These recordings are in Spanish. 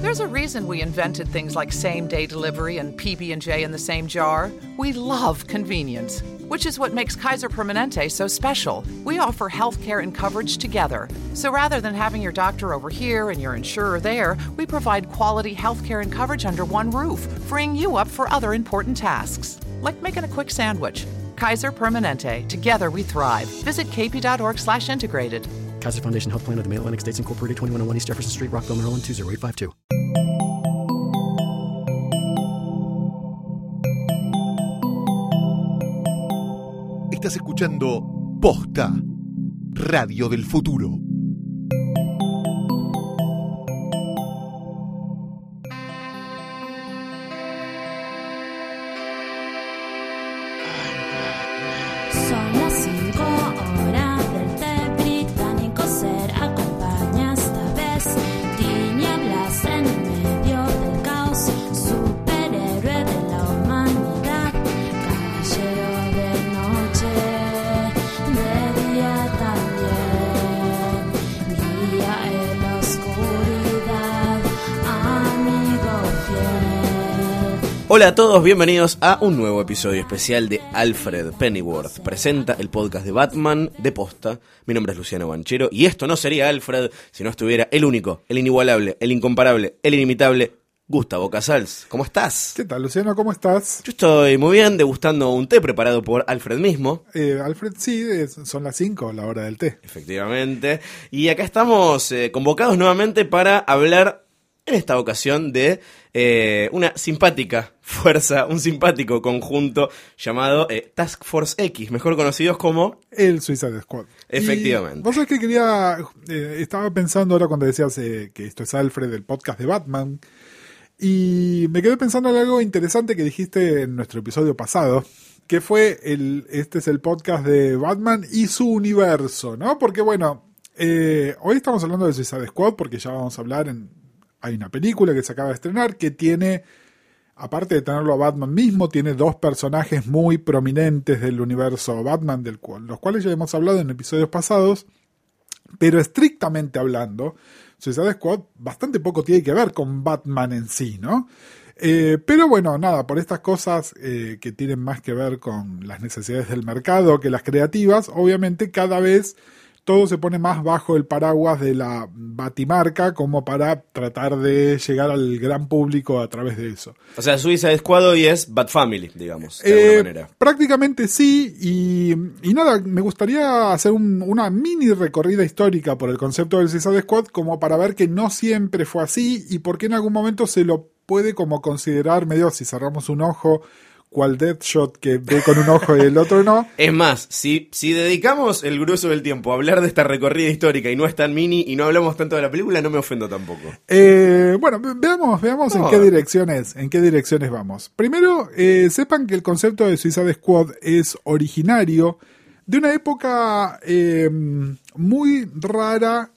There's a reason we invented things like same-day delivery and PB&J in the same jar. We love convenience, which is what makes Kaiser Permanente so special. We offer healthcare and coverage together. So rather than having your doctor over here and your insurer there, we provide quality healthcare and coverage under one roof, freeing you up for other important tasks, like making a quick sandwich. Kaiser Permanente. Together we thrive. Visit kp.org/integrated. Kaiser Foundation Health Plan of the Mid-Atlantic States Incorporated, 2101 East Jefferson Street, Rockville, Maryland, 20852. Estás escuchando Posta, Radio del Futuro. Hola a todos, bienvenidos a un nuevo episodio especial de Alfred Pennyworth. Presenta el podcast de Batman de Posta. Mi nombre es Luciano Banchero y esto no sería Alfred si no estuviera el único, el inigualable, el incomparable, el inimitable Gustavo Casals. ¿Cómo estás? ¿Qué tal, Luciano? ¿Cómo estás? Yo estoy muy bien degustando un té preparado por Alfred mismo. Eh, Alfred, sí, son las 5, la hora del té. Efectivamente. Y acá estamos eh, convocados nuevamente para hablar en esta ocasión de eh, una simpática fuerza, un simpático conjunto llamado eh, Task Force X, mejor conocidos como... El Suicide Squad. Efectivamente. Y vos sabés que quería. eh, estaba pensando ahora cuando decías eh, que esto es Alfred, del podcast de Batman. Y me quedé pensando en algo interesante que dijiste en nuestro episodio pasado. Que fue el. Este es el podcast de Batman y su universo, ¿no? Porque bueno. eh, hoy estamos hablando de Suicide Squad porque ya vamos a hablar en. Hay una película que se acaba de estrenar que tiene aparte de tenerlo a Batman mismo, tiene dos personajes muy prominentes del universo Batman, del cual, los cuales ya hemos hablado en episodios pasados, pero estrictamente hablando, Suicide Squad bastante poco tiene que ver con Batman en sí, ¿no? Eh, pero bueno, nada, por estas cosas eh, que tienen más que ver con las necesidades del mercado que las creativas, obviamente cada vez todo se pone más bajo el paraguas de la batimarca como para tratar de llegar al gran público a través de eso. O sea, Suicide Squad hoy es Bat Family, digamos, de Eh, alguna manera. prácticamente sí, y, y nada, me gustaría hacer un- una mini recorrida histórica por el concepto del Suicide Squad como para ver que no siempre fue así y por qué en algún momento se lo puede como considerar medio si cerramos un ojo, cual Deathshot que ve con un ojo y el otro no. Es más, si, si dedicamos el grueso del tiempo a hablar de esta recorrida histórica y no es tan mini y no hablamos tanto de la película, no me ofendo tampoco. Eh, bueno, ve- veamos, veamos en qué direcciones, en qué direcciones vamos. Primero, eh, sepan que el concepto de Suicide Squad es originario de una época eh, muy rara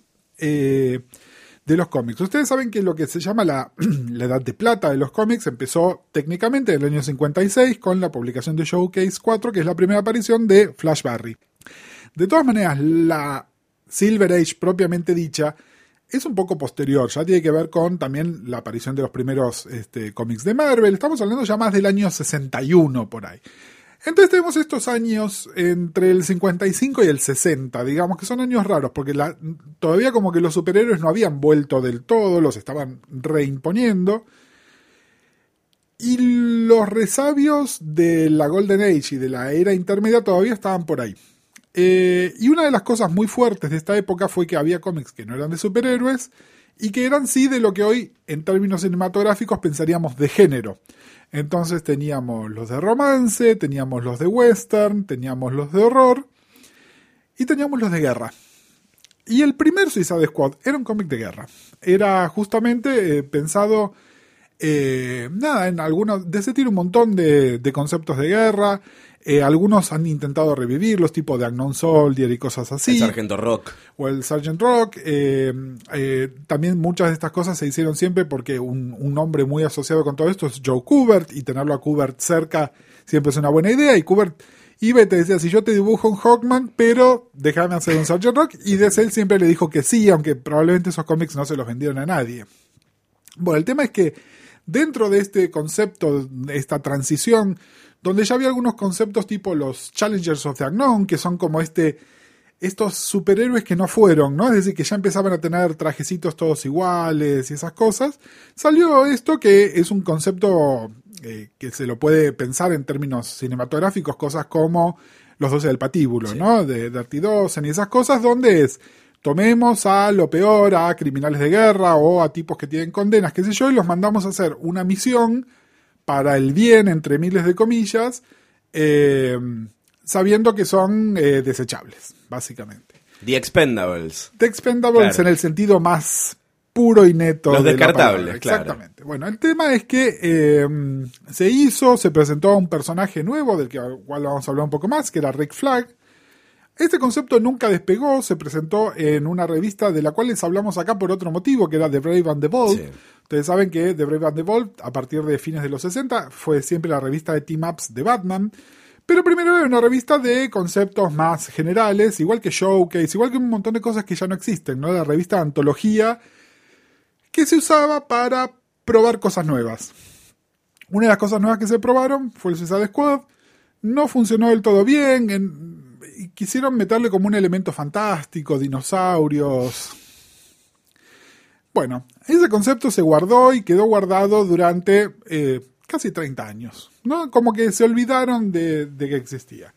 de los cómics. Ustedes saben que lo que se llama la, la edad de plata de los cómics empezó técnicamente en el año 56 con la publicación de Showcase 4, que es la primera aparición de Flash Barry. De todas maneras, la Silver Age propiamente dicha es un poco posterior, ya tiene que ver con también la aparición de los primeros este, cómics de Marvel. Estamos hablando ya más del año 61 por ahí. Entonces tenemos estos años entre el 55 y el 60, digamos que son años raros, porque todavía como que los superhéroes no habían vuelto del todo, los estaban reimponiendo. Y los resabios de la Golden Age y de la era intermedia todavía estaban por ahí. Eh, y una de las cosas muy fuertes de esta época fue que había cómics que no eran de superhéroes y que eran sí de lo que hoy en términos cinematográficos pensaríamos de género. Entonces teníamos los de romance, teníamos los de western, teníamos los de horror y teníamos los de guerra. Y el primer Suicide Squad era un cómic de guerra. Era justamente eh, pensado, eh, nada, en algunos, de ese tiene un montón de, de conceptos de guerra. Eh, algunos han intentado revivirlos, tipo de Unknown Soldier y cosas así El Sargento Rock. o el Sergeant Rock. eh, eh, también muchas de estas cosas se hicieron siempre porque un, un nombre muy asociado con todo esto es Joe Kubert y tenerlo a Kubert cerca siempre es una buena idea. Y Kubert iba y te decía, si yo te dibujo un Hawkman, pero déjame hacer un Sergeant Rock. Y de él siempre le dijo que sí, aunque probablemente esos cómics no se los vendieron a nadie. Bueno, el tema es que dentro de este concepto, esta transición, donde ya había algunos conceptos tipo los Challengers of the Unknown, que son como este estos superhéroes que no fueron, ¿no? Es decir, que ya empezaban a tener trajecitos todos iguales y esas cosas. Salió esto que es un concepto eh, que se lo puede pensar en términos cinematográficos, cosas como los 12 del patíbulo, ¿no? De Dirty Dozen y esas cosas, donde es tomemos a lo peor, a criminales de guerra o a tipos que tienen condenas, qué sé yo, y los mandamos a hacer una misión para el bien, entre miles de comillas, eh, sabiendo que son eh, desechables, básicamente. The Expendables. The Expendables Claro. en el sentido más puro y neto. Los de la descartables, claro. Exactamente. Bueno, el tema es que eh, se hizo, se presentó un personaje nuevo, del que igual vamos a hablar un poco más, que era Rick Flag. Este concepto nunca despegó, se presentó en una revista de la cual les hablamos acá por otro motivo, que era The Brave and the Bold. Sí. Ustedes saben que The Brave and the Bold, a partir de fines de los 60, fue siempre la revista de team-ups de Batman. Pero primero era una revista de conceptos más generales, igual que Showcase, igual que un montón de cosas que ya no existen, ¿no? La revista de antología que se usaba para probar cosas nuevas. Una de las cosas nuevas que se probaron fue el Suicide Squad. No funcionó del todo bien. en- quisieron meterle como un elemento fantástico, dinosaurios. Bueno, ese concepto se guardó y quedó guardado durante eh, casi 30 años. ¿no? Como que se olvidaron de, que existía.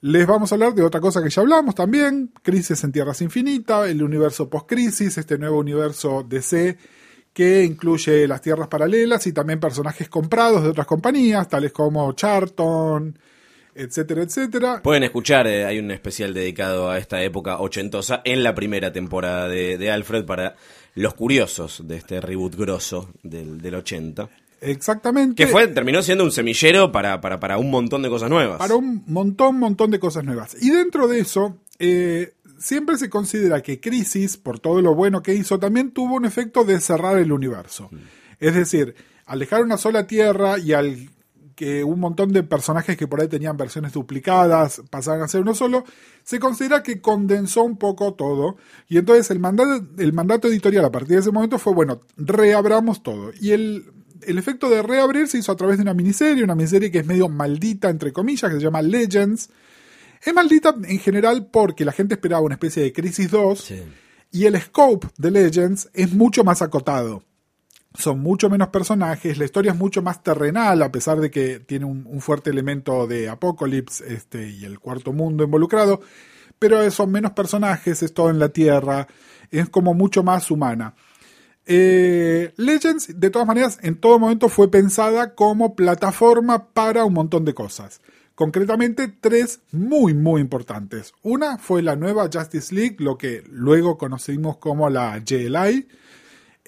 Les vamos a hablar de otra cosa que ya hablamos también, Crisis en Tierras Infinitas, el universo post-crisis, este nuevo universo DC que incluye las tierras paralelas y también personajes comprados de otras compañías, tales como Charlton, etcétera, etcétera. Pueden escuchar, eh, hay un especial dedicado a esta época ochentosa en la primera temporada de, de Alfred para los curiosos de este reboot grosso del, del 80. Exactamente. Que fue, terminó siendo un semillero para, para, para un montón de cosas nuevas. para un montón, montón de cosas nuevas. Y dentro de eso, eh, siempre se considera que Crisis, por todo lo bueno que hizo, también tuvo un efecto de cerrar el universo. Es decir, al dejar una sola tierra y al que un montón de personajes que por ahí tenían versiones duplicadas pasaran a ser uno solo, se considera que condensó un poco todo. Y entonces el mandato, el mandato editorial a partir de ese momento fue, bueno, reabramos todo. Y el, el efecto de reabrir se hizo a través de una miniserie, una miniserie que es medio maldita, entre comillas, que se llama Legends. Es maldita en general porque la gente esperaba una especie de Crisis 2 Sí. y el scope de Legends es mucho más acotado. Son mucho menos personajes, la historia es mucho más terrenal, a pesar de que tiene un, fuerte elemento de Apocalypse este, y el cuarto mundo involucrado, pero son menos personajes, es todo en la Tierra, es como mucho más humana. Eh, Legends, de todas maneras, en todo momento fue pensada como plataforma para un montón de cosas. Concretamente, tres muy, muy importantes. Una fue la nueva Justice League, lo que luego conocimos como la JLI.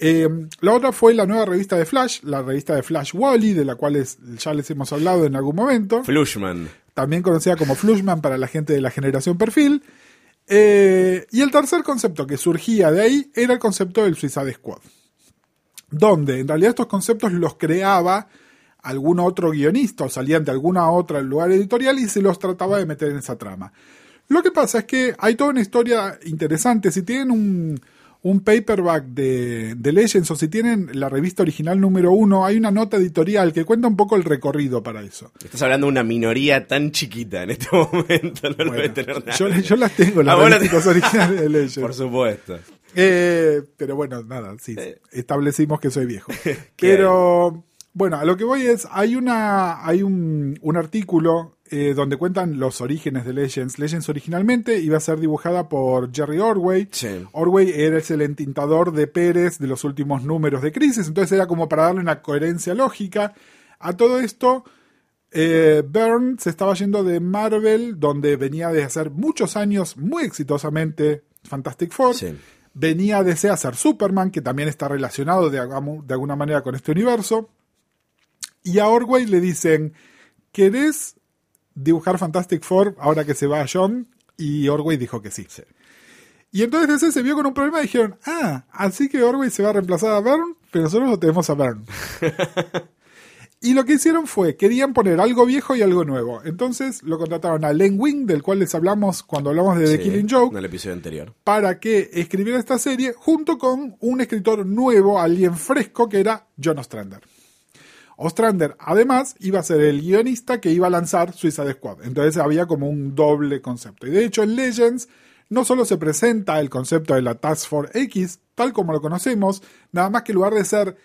Eh, la otra fue la nueva revista de Flash, la revista de Flash Wally, de la cual es- ya les hemos hablado en algún momento Flushman. también conocida como Flushman para la gente de la generación perfil. Eh, y el tercer concepto que surgía de ahí era el concepto del Suicide Squad, donde en realidad estos conceptos los creaba algún otro guionista o salían de alguna otra lugar editorial y se los trataba de meter en esa trama. Lo que pasa es que hay toda una historia interesante. Si tienen un, un paperback de, de Legends o si tienen la revista original número uno, hay una nota editorial que cuenta un poco el recorrido para eso. Estás hablando de una minoría tan chiquita en este momento. No lo tener nada. yo, yo las tengo, las Ah, revistas originales de Legends. Por supuesto. Eh, pero bueno, nada, sí, Eh. establecimos que soy viejo. pero bueno, a lo que voy es, hay una, hay un, un artículo eh, donde cuentan los orígenes de Legends. Legends originalmente iba a ser dibujada por Jerry Orway. Sí. Orway era el entintador de Pérez de los últimos números de Crisis, entonces era como para darle una coherencia lógica. A todo esto, eh, Byrne se estaba yendo de Marvel, donde venía de hacer muchos años muy exitosamente Fantastic Four. Sí. Venía de a hacer Superman, que también está relacionado de, de alguna manera con este universo. Y a Orway le dicen, ¿querés dibujar Fantastic Four ahora que se va John? Y Orway dijo que sí. Y entonces DC se vio con un problema y dijeron, ah, así que Orway se va a reemplazar a Byrne, pero nosotros lo tenemos a Byrne. Y lo que hicieron fue, querían poner algo viejo y algo nuevo. Entonces lo contrataron a Len Wing, del cual les hablamos cuando hablamos de The Sí, Killing Joke, En el episodio anterior. para que escribiera esta serie junto con un escritor nuevo, alguien fresco, que era John Ostrander. Ostrander, además, iba a ser el guionista que iba a lanzar Suicide Squad. Entonces había como un doble concepto. Y de hecho, en Legends no solo se presenta el concepto de la Task Force X, tal como lo conocemos, nada más que en lugar de ser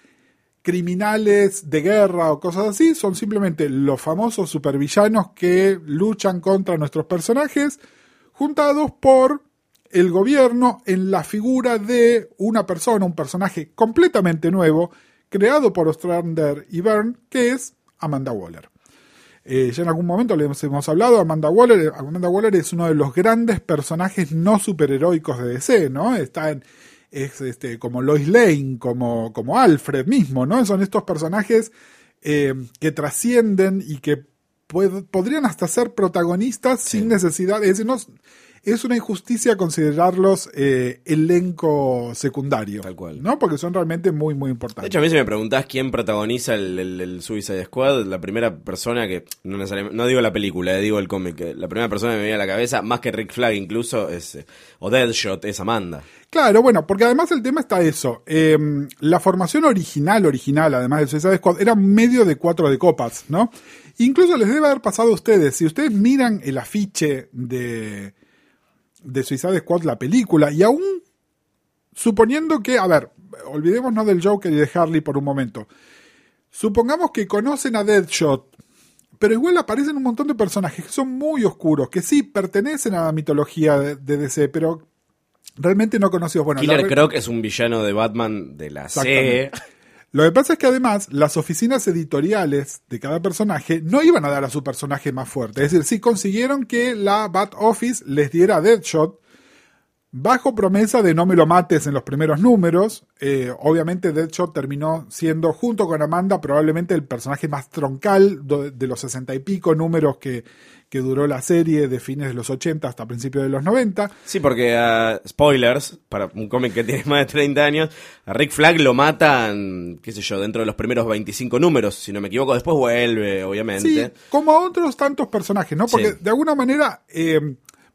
criminales de guerra o cosas así, son simplemente los famosos supervillanos que luchan contra nuestros personajes, juntados por el gobierno en la figura de una persona, un personaje completamente nuevo, creado por Ostrander y Byrne, que es Amanda Waller. Eh, ya en algún momento les hemos hablado, Amanda Waller, Amanda Waller es uno de los grandes personajes no superheroicos de DC, ¿no? Está en, es este, como Lois Lane, como, como Alfred mismo, ¿no? Son estos personajes eh, que trascienden y que pued- podrían hasta ser protagonistas sin necesidad, es decir, no, es una injusticia considerarlos eh, elenco secundario, Tal cual. ¿no? Porque son realmente muy, muy De importantes. hecho, a mí si me preguntás quién protagoniza el, el- el Suicide Squad, la primera persona que, no necesariamente, no digo la película, eh, digo el cómic, eh, la primera persona que me viene a la cabeza, más que Rick Flag incluso, es, o Deadshot, es Amanda. Claro, bueno, porque además el tema está eso. eh, la formación original, original, además del Suicide Squad, era medio de cuatro de copas, ¿no? Incluso les debe haber pasado a ustedes, si ustedes miran el afiche de, de Suicide Squad, la película, y aún suponiendo que, a ver, olvidémonos del Joker y de Harley por un momento. Supongamos que conocen a Deadshot, pero igual aparecen un montón de personajes que son muy oscuros, que sí pertenecen a la mitología de, de DC, pero realmente no conocidos. Bueno, Killer Croc es un villano de Batman de la C. Lo que pasa es que además las oficinas editoriales de cada personaje no iban a dar a su personaje más fuerte. Es decir, sí consiguieron que la Bat Office les diera Deadshot bajo promesa de no me lo mates en los primeros números. Eh, obviamente Deadshot terminó siendo, junto con Amanda, probablemente el personaje más troncal de los sesenta y pico números que, que duró la serie de fines de los 80 hasta principios de los 90. Sí, porque, ah, spoilers, para un cómic que tiene más de 30 años, a Rick Flag lo matan, qué sé yo, dentro de los primeros 25 números, si no me equivoco, después vuelve, obviamente. Sí, como a otros tantos personajes, ¿no? Porque Sí. de alguna manera, eh,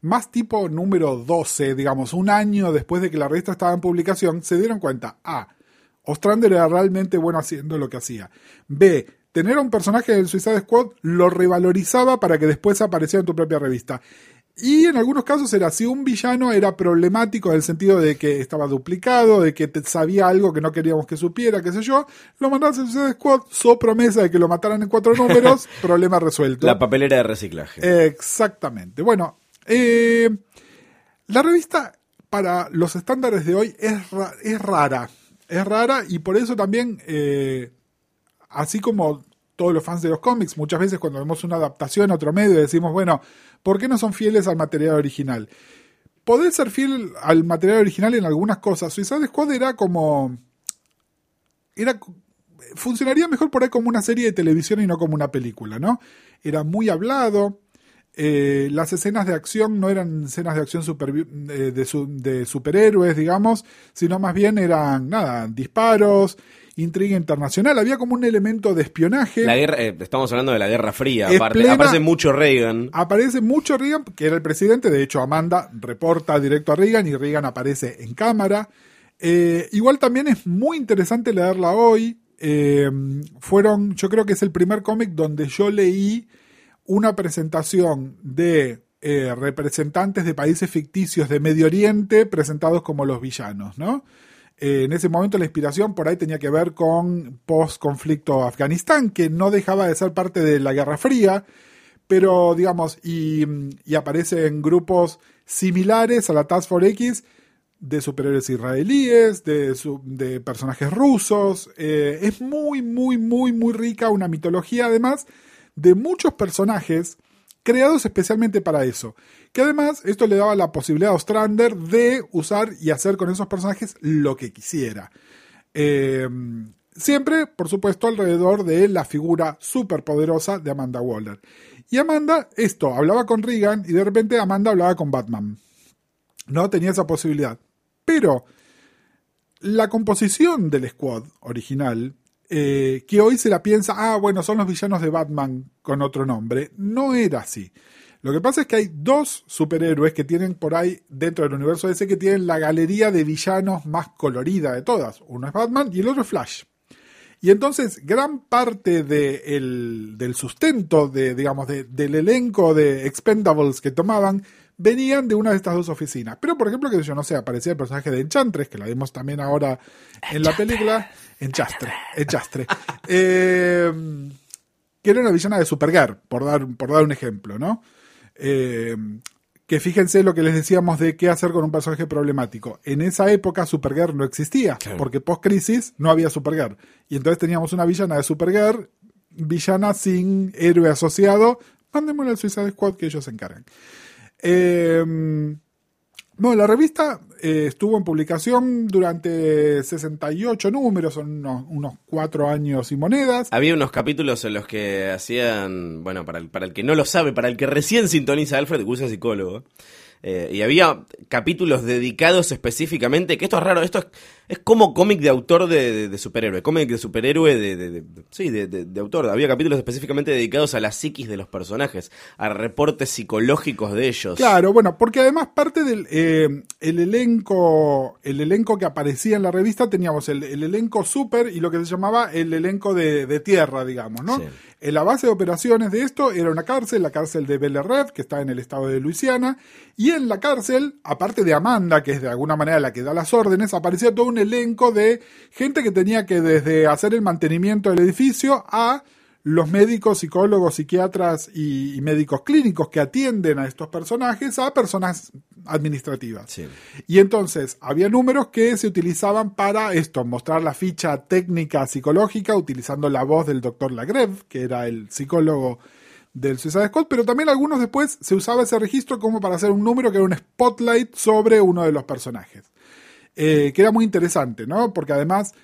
más tipo número 12, digamos, un año después de que la revista estaba en publicación, se dieron cuenta, A, Ostrander era realmente bueno haciendo lo que hacía. B, tener a un personaje del Suicide Squad lo revalorizaba para que después apareciera en tu propia revista. Y en algunos casos era si un villano era problemático en el sentido de que estaba duplicado, de que sabía algo que no queríamos que supiera, qué sé yo, lo mandabas al Suicide Squad, so promesa de que lo mataran en cuatro números, problema resuelto. La papelera de reciclaje. Exactamente. Bueno, eh, la revista para los estándares de hoy es, ra- es rara. Es rara y por eso también, eh, así como todos los fans de los cómics, muchas veces cuando vemos una adaptación a otro medio decimos, bueno, ¿por qué no son fieles al material original? Podés ser fiel al material original en algunas cosas. Suicide Squad era como... Era, funcionaría mejor por ahí como una serie de televisión y no como una película, ¿no? Era muy hablado, eh, las escenas de acción no eran escenas de acción super- eh, de, su- de superhéroes, digamos, sino más bien eran, nada, disparos, intriga internacional, había como un elemento de espionaje. La guerra, eh, estamos hablando de la Guerra Fría, aparte. plena- Aparece mucho Reagan. Aparece mucho Reagan, que era el presidente, de hecho Amanda reporta directo a Reagan y Reagan aparece en cámara. Eh, igual también es muy interesante leerla hoy. Eh, fueron, yo creo que es el primer cómic donde yo leí una presentación de eh, representantes de países ficticios de Medio Oriente presentados como los villanos, ¿no? Eh, en ese momento la inspiración por ahí tenía que ver con post-conflicto Afganistán, que no dejaba de ser parte de la Guerra Fría, pero digamos, y, y aparecen grupos similares a la Task Force X de superhéroes israelíes, de personajes rusos. eh, es muy, muy, muy, muy rica una mitología, además, de muchos personajes creados especialmente para eso. Que además esto le daba la posibilidad a Ostrander de usar y hacer con esos personajes lo que quisiera. Eh, siempre, por supuesto, alrededor de la figura superpoderosa de Amanda Waller. Y Amanda, esto, hablaba con Reagan y de repente Amanda hablaba con Batman. No tenía esa posibilidad. Pero la composición del squad original eh, que hoy se la piensa, ah, bueno, son los villanos de Batman con otro nombre. No era así. Lo que pasa es que hay dos superhéroes que tienen por ahí, dentro del universo DC, que tienen la galería de villanos más colorida de todas. Uno es Batman y el otro es Flash. Y entonces, gran parte de el- del sustento de, digamos, de- del elenco de Expendables que tomaban venían de una de estas dos oficinas. Pero, por ejemplo, que yo no sé, aparecía el personaje de Enchantress, que la vimos también ahora en la película. Enchastre, Enchastre. Eh, que era una villana de Supergirl, por dar, por dar un ejemplo, ¿no? Eh, que fíjense lo que les decíamos de qué hacer con un personaje problemático. En esa época Supergirl no existía, porque post-crisis no había Supergirl. Y entonces teníamos una villana de Supergirl, villana sin héroe asociado. Mándemelo al Suicide Squad que ellos se encargan. Eh, bueno, la revista eh, estuvo en publicación durante 68 números, son unos, unos cuatro años y monedas. Había unos capítulos en los que hacían, bueno, para el, para el que no lo sabe, para el que recién sintoniza Alfred, Gus es psicólogo. eh, y había capítulos dedicados específicamente, que esto es raro, esto es, es como cómic de autor de, de- de superhéroe, cómic de superhéroe de, sí, de, autor. Había capítulos específicamente dedicados a la psiquis de los personajes, a reportes psicológicos de ellos. Claro, bueno, porque además parte del eh, el elenco, el elenco que aparecía en la revista teníamos el, el elenco super y lo que se llamaba el elenco de, de tierra, digamos, ¿no? Sí. En la base de operaciones de esto era una cárcel, la cárcel de Bel Red, que está en el estado de Luisiana, y en la cárcel, aparte de Amanda, que es de alguna manera la que da las órdenes, aparecía todo un elenco de gente que tenía que desde hacer el mantenimiento del edificio a los médicos, psicólogos, psiquiatras y, y médicos clínicos que atienden a estos personajes a personas administrativas. Sí. Y entonces había números que se utilizaban para esto, mostrar la ficha técnica psicológica utilizando la voz del doctor Lagreve, que era el psicólogo del Suicide Squad, pero también algunos después se usaba ese registro como para hacer un número que era un spotlight sobre uno de los personajes. Eh, que era muy interesante, ¿no? Porque además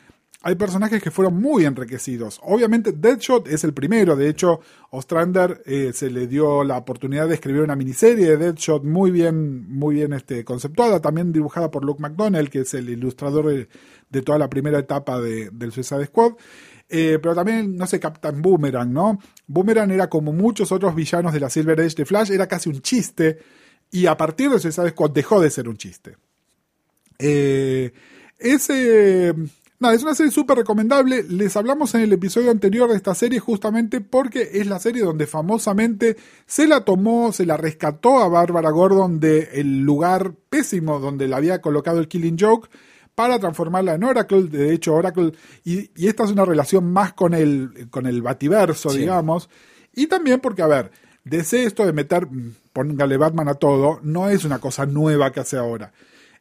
hay personajes que fueron muy enriquecidos. Obviamente Deadshot es el primero, de hecho Ostrander eh, se le dio la oportunidad de escribir una miniserie de Deadshot muy bien, muy bien este, conceptuada, también dibujada por Luke McDonnell, que es el ilustrador de, toda la primera etapa de- del Suicide Squad. Eh, pero también, no sé, Captain Boomerang, ¿no? Boomerang era como muchos otros villanos de la Silver Age de Flash, era casi un chiste, y a partir de Suicide Squad dejó de ser un chiste. Eh, es, eh, nada, es una serie súper recomendable. Les hablamos en el episodio anterior de esta serie justamente porque es la serie donde famosamente se la tomó, se la rescató a Bárbara Gordon del lugar pésimo donde la había colocado el Killing Joke para transformarla en Oracle. De hecho, Oracle, y, y esta es una relación más con el, con el bativerso, Sí. digamos. Y también porque, a ver, DC esto de meter, mm, póngale Batman a todo, no es una cosa nueva que hace ahora.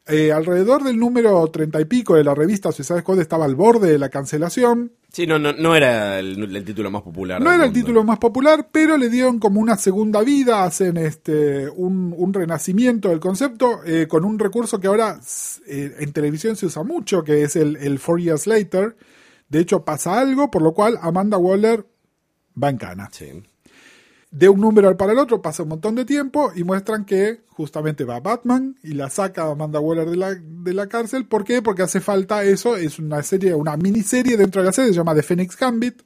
Eh, alrededor del número treinta y pico de la revista Suicide Squad estaba al borde de la cancelación. Sí, no, no, no era el, el título más popular. No era el título más popular, pero le dieron como una segunda vida, hacen este un, un renacimiento del concepto eh, con un recurso que ahora eh, en televisión se usa mucho, que es el, el Four Years Later. De hecho, pasa algo, por lo cual Amanda Waller va en cana. Sí. De un número al para el otro, pasa un montón de tiempo y muestran que justamente va Batman y la saca a Amanda Waller de la, de la cárcel. ¿Por qué? Porque hace falta eso, es una serie, una miniserie dentro de la serie, se llama The Phoenix Gambit,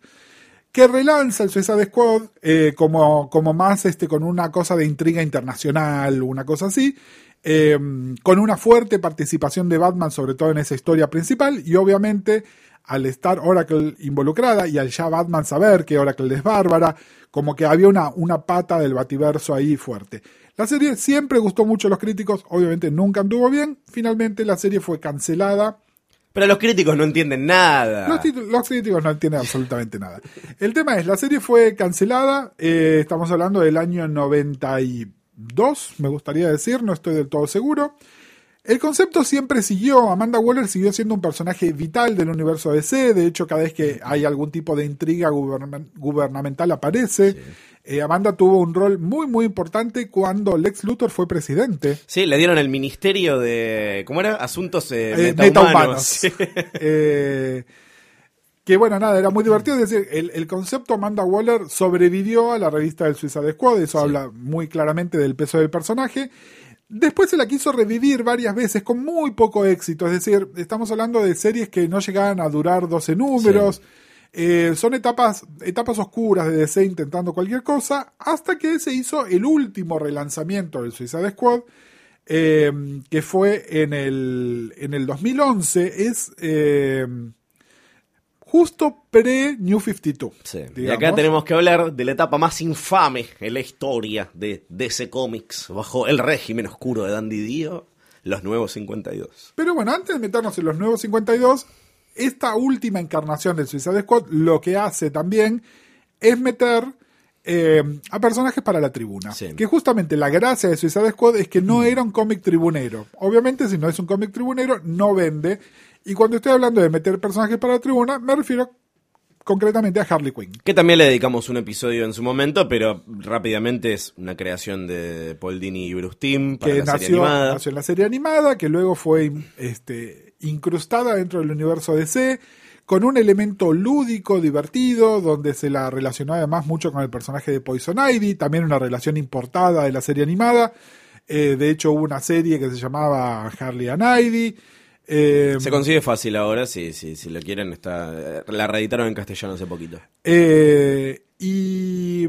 que relanza el Suicide Squad eh, como, como más este, con una cosa de intriga internacional, una cosa así, eh, con una fuerte participación de Batman, sobre todo en esa historia principal, y obviamente al estar Oracle involucrada y al ya Batman saber que Oracle es bárbara, como que había una, una pata del bativerso ahí fuerte. La serie siempre gustó mucho a los críticos, obviamente nunca anduvo bien, finalmente la serie fue cancelada. Pero los críticos no entienden nada. Los, críticos no entienden absolutamente nada. El tema es, la serie fue cancelada, eh, estamos hablando del año 92, me gustaría decir, no estoy del todo seguro. El concepto siempre siguió, Amanda Waller siguió siendo un personaje vital del universo DC, de hecho cada vez que hay algún tipo de intriga guberna- gubernamental aparece. Eh, Amanda tuvo un rol muy muy importante cuando Lex Luthor fue presidente. Sí, le dieron el ministerio de. ¿Cómo era? Asuntos eh, Eh, metahumanos. metahumanos. Eh, que bueno, nada, era muy divertido. Es decir, el, el concepto Amanda Waller sobrevivió a la revista del Suicide Squad. Eso habla muy claramente del peso del personaje. Después se la quiso revivir varias veces con muy poco éxito. Es decir, estamos hablando de series que no llegaban a durar 12 números. Eh, son etapas, etapas oscuras de DC intentando cualquier cosa, hasta que se hizo el último relanzamiento del Suicide Squad, eh, que fue en el, en el 2011. Es eh, justo pre-New 52. Sí. Y acá tenemos que hablar de la etapa más infame en la historia de DC Comics bajo el régimen oscuro de Dandy Dio, los nuevos 52. Pero bueno, antes de meternos en los nuevos 52, esta última encarnación del Suicide Squad lo que hace también es meter eh, a personajes para la tribuna. Sí. Que justamente la gracia de Suicide Squad es que no era un cómic tribunero. Obviamente, si no es un cómic tribunero, no vende. Y cuando estoy hablando de meter personajes para la tribuna, me refiero concretamente a Harley Quinn. Que también le dedicamos un episodio en su momento, pero rápidamente es una creación de Paul Dini y Bruce Timm para que la serie nació, animada. nació en la serie animada, que luego fue este, incrustada dentro del universo DC, con un elemento lúdico, divertido, donde se la relacionó además mucho con el personaje de Poison Ivy, también una relación importada de la serie animada. Eh, de hecho, hubo una serie que se llamaba Harley and Ivy. Eh, Se consigue fácil ahora, si, si, si lo quieren, está eh, la reeditaron en castellano hace poquito. Eh, y,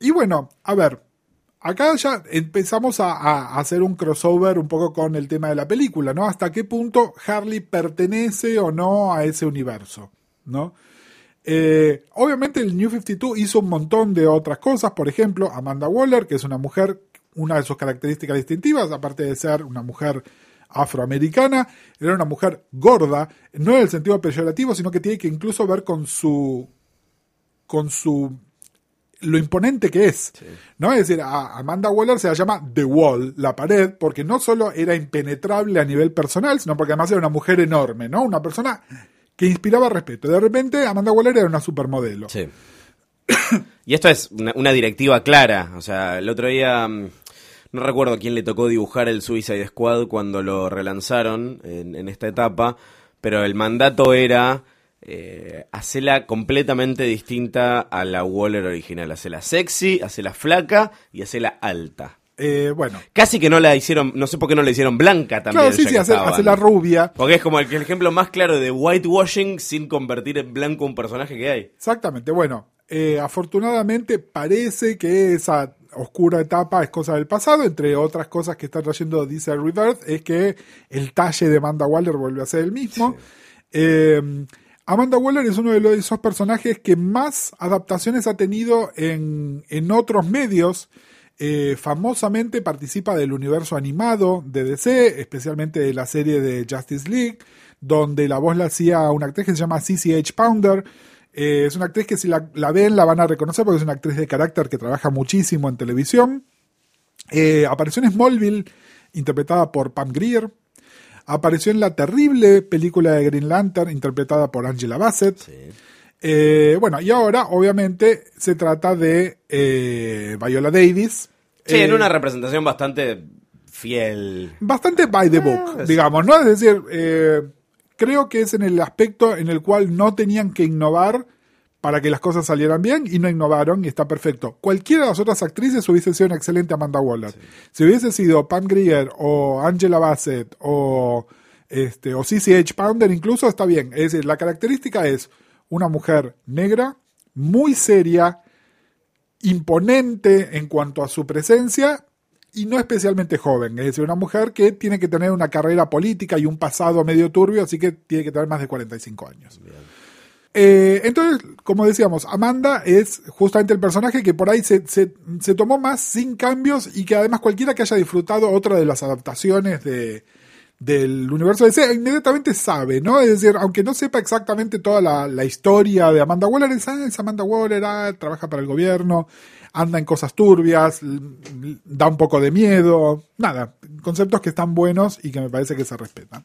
y bueno, a ver, acá ya empezamos a, a hacer un crossover un poco con el tema de la película, ¿no? Hasta qué punto Harley pertenece o no a ese universo, ¿no? Eh, obviamente el New 52 hizo un montón de otras cosas, por ejemplo, Amanda Waller, que es una mujer, una de sus características distintivas, aparte de ser una mujer afroamericana, era una mujer gorda, no en el sentido peyorativo, sino que tiene que incluso ver con su con su lo imponente que es, ¿no? Es decir, a Amanda Waller se la llama The Wall, la pared, porque no solo era impenetrable a nivel personal, sino porque además era una mujer enorme, ¿no? Una persona que inspiraba respeto. De repente, Amanda Waller era una supermodelo. Sí. y esto es una, una directiva clara. O sea, el otro día. mm, No recuerdo a quién le tocó dibujar el Suicide Squad cuando lo relanzaron en, en esta etapa. Pero el mandato era. Eh, hacerla completamente distinta a la Waller original. Hacerla sexy, hacerla flaca y hacerla alta. Eh, bueno, Casi que no la hicieron, no sé por qué no la hicieron blanca también. claro, sí, sí, hacer, estaban. hacerla rubia. Porque es como el, el ejemplo más claro de whitewashing sin convertir en blanco un personaje que hay. Exactamente, bueno, eh, afortunadamente parece que esa oscura etapa es cosa del pasado, entre otras cosas que está trayendo DC Rebirth, es que el talle de Amanda Waller vuelve a ser el mismo. Eh, Amanda Waller es uno de esos personajes que más adaptaciones ha tenido en, en otros medios. Eh, famosamente participa del universo animado de DC, especialmente de la serie de Justice League, donde la voz la hacía una actriz que se llama CCH Pounder. Eh, es una actriz que si la, la ven la van a reconocer porque es una actriz de carácter que trabaja muchísimo en televisión. Eh, apareció en Smallville, interpretada por Pam Grier. Apareció en la terrible película de Green Lantern, interpretada por Angela Bassett. Eh, bueno, y ahora, obviamente, se trata de eh, Viola Davis. Sí, Eh, en una representación bastante fiel. bastante by the book, digamos, ¿no? Es decir, creo que es en el aspecto en el cual no tenían que innovar para que las cosas salieran bien y no innovaron y está perfecto. Cualquiera de las otras actrices hubiese sido una excelente Amanda Waller. Si hubiese sido Pam Grier o Angela Bassett o este o CCH Pounder incluso está bien. Es decir, la característica es una mujer negra, muy seria, imponente en cuanto a su presencia y no especialmente joven, es decir, una mujer que tiene que tener una carrera política y un pasado medio turbio, así que tiene que tener más de 45 años. Eh, entonces, como decíamos, Amanda es justamente el personaje que por ahí se, se- se tomó más sin cambios y que además cualquiera que haya disfrutado otra de las adaptaciones de, del universo de DC inmediatamente sabe, ¿no? Es decir, aunque no sepa exactamente toda la, historia de Amanda Waller, es, ah, es Amanda Waller, ah, trabaja para el gobierno, anda en cosas turbias, da un poco de miedo, nada, conceptos que están buenos y que me parece que se respetan.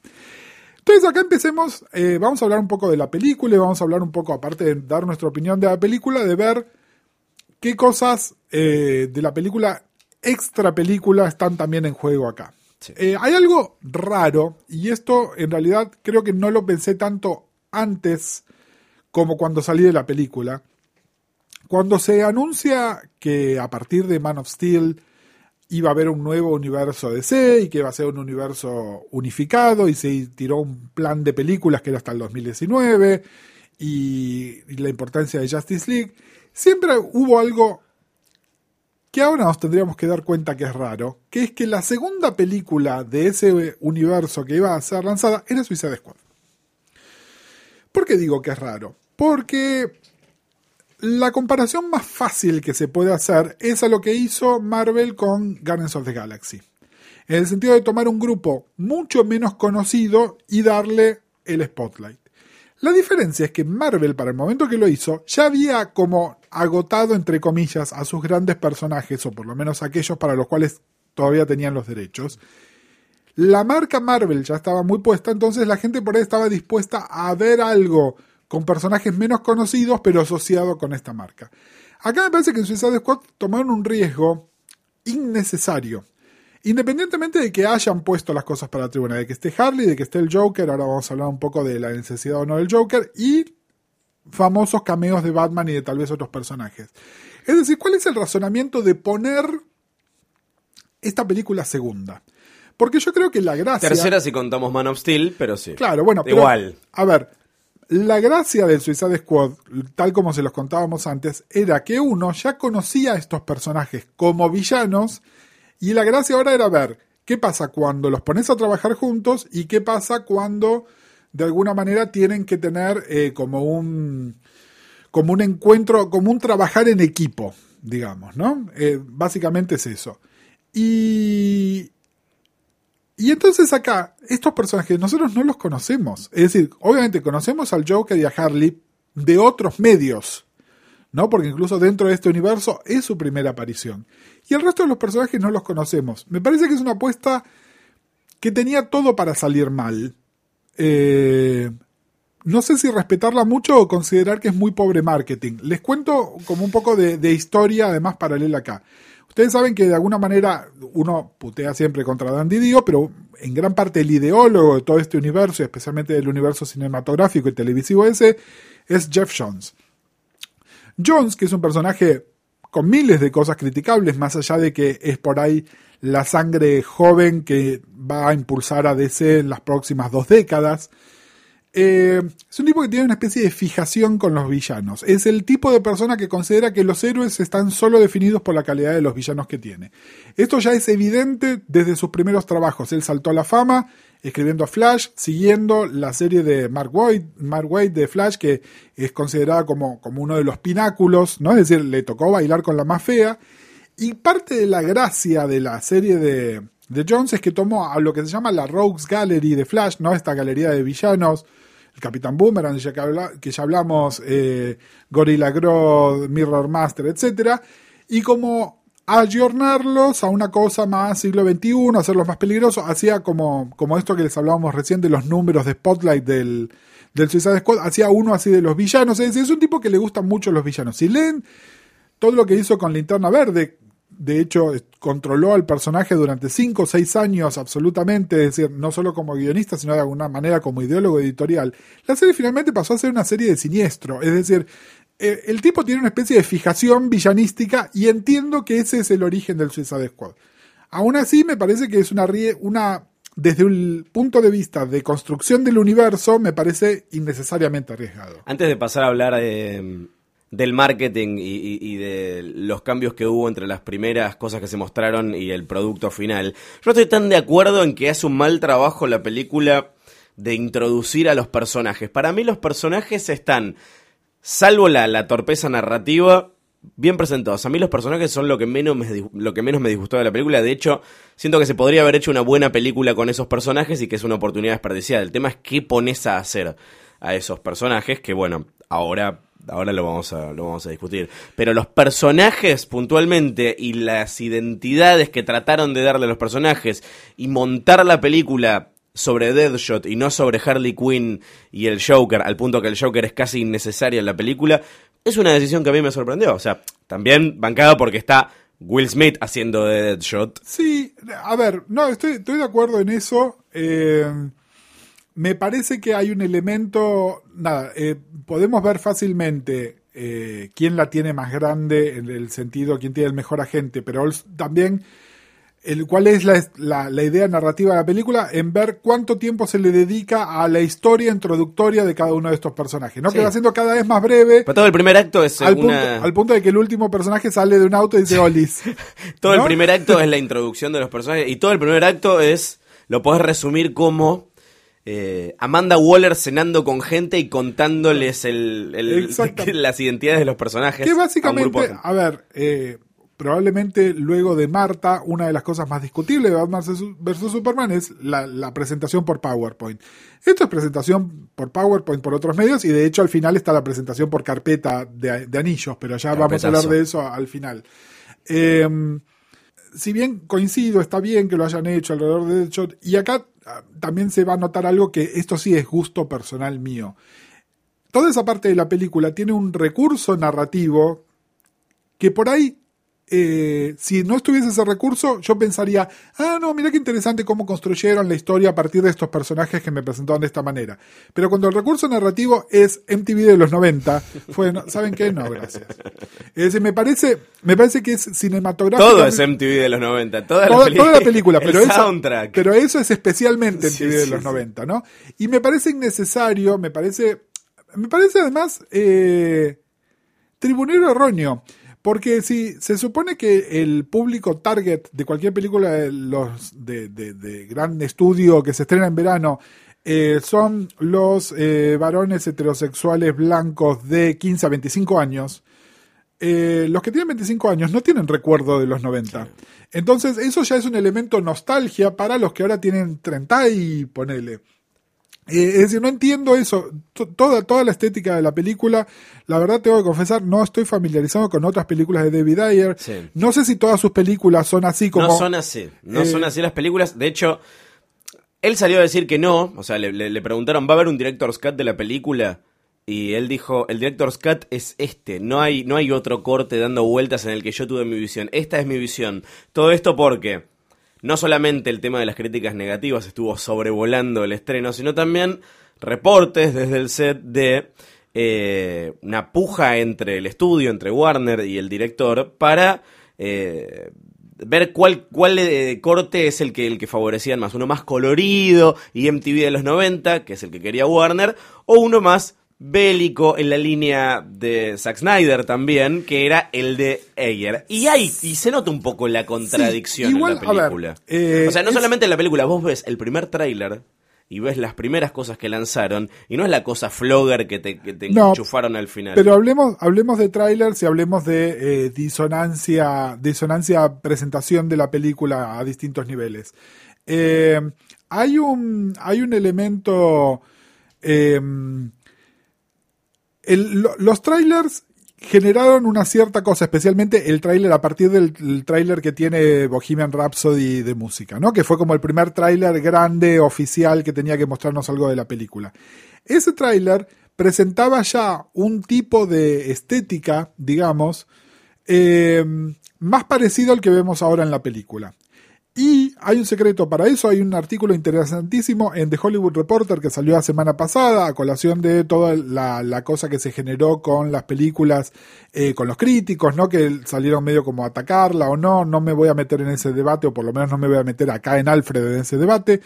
Entonces acá empecemos, eh, vamos a hablar un poco de la película y vamos a hablar un poco, aparte de dar nuestra opinión de la película, de ver qué cosas eh, de la película, extra película, están también en juego acá. Eh, hay algo raro, y esto en realidad creo que no lo pensé tanto antes como cuando salí de la película. Cuando se anuncia que a partir de Man of Steel iba a haber un nuevo universo DC y que iba a ser un universo unificado y se tiró un plan de películas que era hasta el 2019 y, y la importancia de Justice League, siempre hubo algo que ahora nos tendríamos que dar cuenta que es raro, que es que la segunda película de ese universo que iba a ser lanzada era Suicide Squad. ¿Por qué digo que es raro? Porque la comparación más fácil que se puede hacer es a lo que hizo Marvel con Guardians of the Galaxy. En el sentido de tomar un grupo mucho menos conocido y darle el spotlight. La diferencia es que Marvel, para el momento que lo hizo, ya había como agotado, entre comillas, a sus grandes personajes, o por lo menos aquellos para los cuales todavía tenían los derechos. La marca Marvel ya estaba muy puesta, entonces la gente por ahí estaba dispuesta a ver algo con personajes menos conocidos, pero asociado con esta marca. Acá me parece que en Suicide Squad tomaron un riesgo innecesario. Independientemente de que hayan puesto las cosas para la tribuna, de que esté Harley, de que esté el Joker, ahora vamos a hablar un poco de la necesidad o no del Joker, y famosos cameos de Batman y de tal vez otros personajes. Es decir, ¿cuál es el razonamiento de poner esta película segunda? Porque yo creo que la gracia... Tercera si contamos Man of Steel, pero sí. Claro, bueno, pero, Igual. A ver, la gracia del Suicide Squad, tal como se los contábamos antes, era que uno ya conocía a estos personajes como villanos y la gracia ahora era ver qué pasa cuando los pones a trabajar juntos y qué pasa cuando de alguna manera tienen que tener eh, como un como un encuentro, como un trabajar en equipo, digamos, ¿no? Eh, básicamente es eso. Y, y entonces acá, estos personajes nosotros no los conocemos. Es decir, obviamente conocemos al Joker y a Harley de otros medios, ¿no? Porque incluso dentro de este universo es su primera aparición. Y el resto de los personajes no los conocemos. Me parece que es una apuesta que tenía todo para salir mal. Eh, no sé si respetarla mucho o considerar que es muy pobre marketing. Les cuento como un poco de, de historia, además paralela acá. Ustedes saben que de alguna manera uno putea siempre contra Dandy Dio, pero en gran parte el ideólogo de todo este universo, especialmente del universo cinematográfico y televisivo ese, es Jeff Jones. Jones, que es un personaje con miles de cosas criticables, más allá de que es por ahí la sangre joven que va a impulsar a DC en las próximas dos décadas. Eh, es un tipo que tiene una especie de fijación con los villanos. Es el tipo de persona que considera que los héroes están solo definidos por la calidad de los villanos que tiene. Esto ya es evidente desde sus primeros trabajos. Él saltó a la fama escribiendo a Flash, siguiendo la serie de Mark Waid, Mark de Flash, que es considerada como, como uno de los pináculos, ¿no? Es decir, le tocó bailar con la más fea. Y parte de la gracia de la serie de, de Jones es que tomó a lo que se llama la Rogues Gallery de Flash, ¿no? Esta galería de villanos, el Capitán Boomerang, ya que ya hablamos, eh, Gorilla Grodd, Mirror Master, etc. Y como ayornarlos a una cosa más siglo XXI, hacerlos más peligrosos, hacía como, como esto que les hablábamos recién de los números de Spotlight del, del Suicide Squad, hacía uno así de los villanos, es es un tipo que le gustan mucho los villanos. Si leen todo lo que hizo con Linterna Verde, de hecho, controló al personaje durante 5 o 6 años absolutamente, es decir, no solo como guionista, sino de alguna manera como ideólogo editorial. La serie finalmente pasó a ser una serie de siniestro, es decir, eh, el tipo tiene una especie de fijación villanística y entiendo que ese es el origen del Suicide Squad. Aún así, me parece que es una, una desde un punto de vista de construcción del universo, me parece innecesariamente arriesgado. Antes de pasar a hablar de, del marketing y, y, y, de los cambios que hubo entre las primeras cosas que se mostraron y el producto final, yo estoy tan de acuerdo en que hace un mal trabajo la película de introducir a los personajes. Para mí los personajes están, salvo la, la torpeza narrativa, bien presentados. A mí los personajes son lo que, menos me, lo que menos me disgustó de la película. De hecho, siento que se podría haber hecho una buena película con esos personajes y que es una oportunidad desperdiciada. El tema es qué pones a hacer a esos personajes, que bueno, ahora ahora lo vamos a lo vamos a discutir, pero los personajes puntualmente y las identidades que trataron de darle a los personajes y montar la película sobre Deadshot y no sobre Harley Quinn y el Joker, al punto que el Joker es casi innecesario en la película, es una decisión que a mí me sorprendió, o sea, también bancada porque está Will Smith haciendo de Deadshot. Sí, a ver, no, estoy, estoy de acuerdo en eso. Eh, me parece que hay un elemento, nada, eh, podemos ver fácilmente eh, quién la tiene más grande en el sentido, quién tiene el mejor agente, pero también el, cuál es la, la- la idea narrativa de la película en ver cuánto tiempo se le dedica a la historia introductoria de cada uno de estos personajes, ¿no? Sí. Que va siendo cada vez más breve. Pero todo el primer acto es Al punto, al punto de que el último personaje sale de un auto y dice Olis. Todo ¿no? el primer acto es la introducción de los personajes y todo el primer acto es, lo podés resumir como eh, Amanda Waller cenando con gente y contándoles el, el- las identidades de los personajes. Que a un grupo de básicamente, a ver, eh, probablemente luego de Marta, una de las cosas más discutibles de Batman vs Superman es la, la presentación por PowerPoint. Esto es presentación por PowerPoint por otros medios y de hecho al final está la presentación por carpeta de, de anillos, pero ya vamos a hablar de eso al final. Eh, si bien coincido, está bien que lo hayan hecho alrededor de Deadshot, y acá ah, también se va a notar algo que esto sí es gusto personal mío. Toda esa parte de la película tiene un recurso narrativo que por ahí, eh, si no estuviese ese recurso, yo pensaría, ah, no, mira qué interesante cómo construyeron la historia a partir de estos personajes que me presentaron de esta manera. Pero cuando el recurso narrativo es MTV de los 90, fue, no, ¿saben qué? No, gracias. Es decir, me parece, me parece que es cinematográfico. Todo es MTV de los 90, toda, Toda, la, toda la película, el pero eso, soundtrack. pero eso es especialmente en Sí, TV de sí, los sí. 90, ¿no? Y me parece innecesario, me parece, me parece además eh, tribunero erróneo, porque si se supone que el público target de cualquier película de, los, de, de- de gran estudio que se estrena en verano eh, son los eh, varones heterosexuales blancos de 15 a 25 años, eh, los que tienen 25 años no tienen recuerdo de los 90. Entonces, eso ya es un elemento nostalgia para los que ahora tienen 30 y ponele. Eh, es decir, no entiendo eso. T- Toda, toda la estética de la película, la verdad tengo que confesar, no estoy familiarizado con otras películas de David Ayer. Sí. No sé si todas sus películas son así como... No son así, no Eh, son así las películas. De hecho, él salió a decir que no. O sea, le, le- le preguntaron, ¿va a haber un director's cut de la película? Y él dijo, el director's cut es este. No hay, no hay otro corte dando vueltas en el que yo tuve mi visión. Esta es mi visión. Todo esto porque no solamente el tema de las críticas negativas estuvo sobrevolando el estreno, sino también reportes desde el set de eh, una puja entre el estudio, entre Warner y el director, para eh, ver cuál, cuál eh, corte es el que, el que favorecían más. Uno más colorido y MTV de los 90, que es el que quería Warner, o uno más bélico en la línea de Zack Snyder también, que era el de Ayer. Y hay, y se nota un poco la contradicción Sí, igual, en la ver, película. eh, o sea, no es- solamente en la película, vos ves el primer tráiler y ves las primeras cosas que lanzaron, y no es la cosa flogger que te, que te No, enchufaron al final. Pero hablemos, hablemos de trailers y hablemos de eh, disonancia, disonancia presentación de la película a distintos niveles. Eh, hay un, hay un elemento. Los trailers generaron una cierta cosa, especialmente el tráiler a partir del el tráiler que tiene Bohemian Rhapsody de música, ¿no? Que fue como el primer tráiler grande, oficial, que tenía que mostrarnos algo de la película. Ese tráiler presentaba ya un tipo de estética, digamos, eh, más parecido al que vemos ahora en la película. Y hay un secreto para eso, hay un artículo interesantísimo en The Hollywood Reporter que salió la semana pasada a colación de toda la, cosa que se generó con las películas, eh, con los críticos, ¿no? Que salieron medio como a atacarla o no, no me voy a meter en ese debate, o por lo menos no me voy a meter acá en Alfred en ese debate.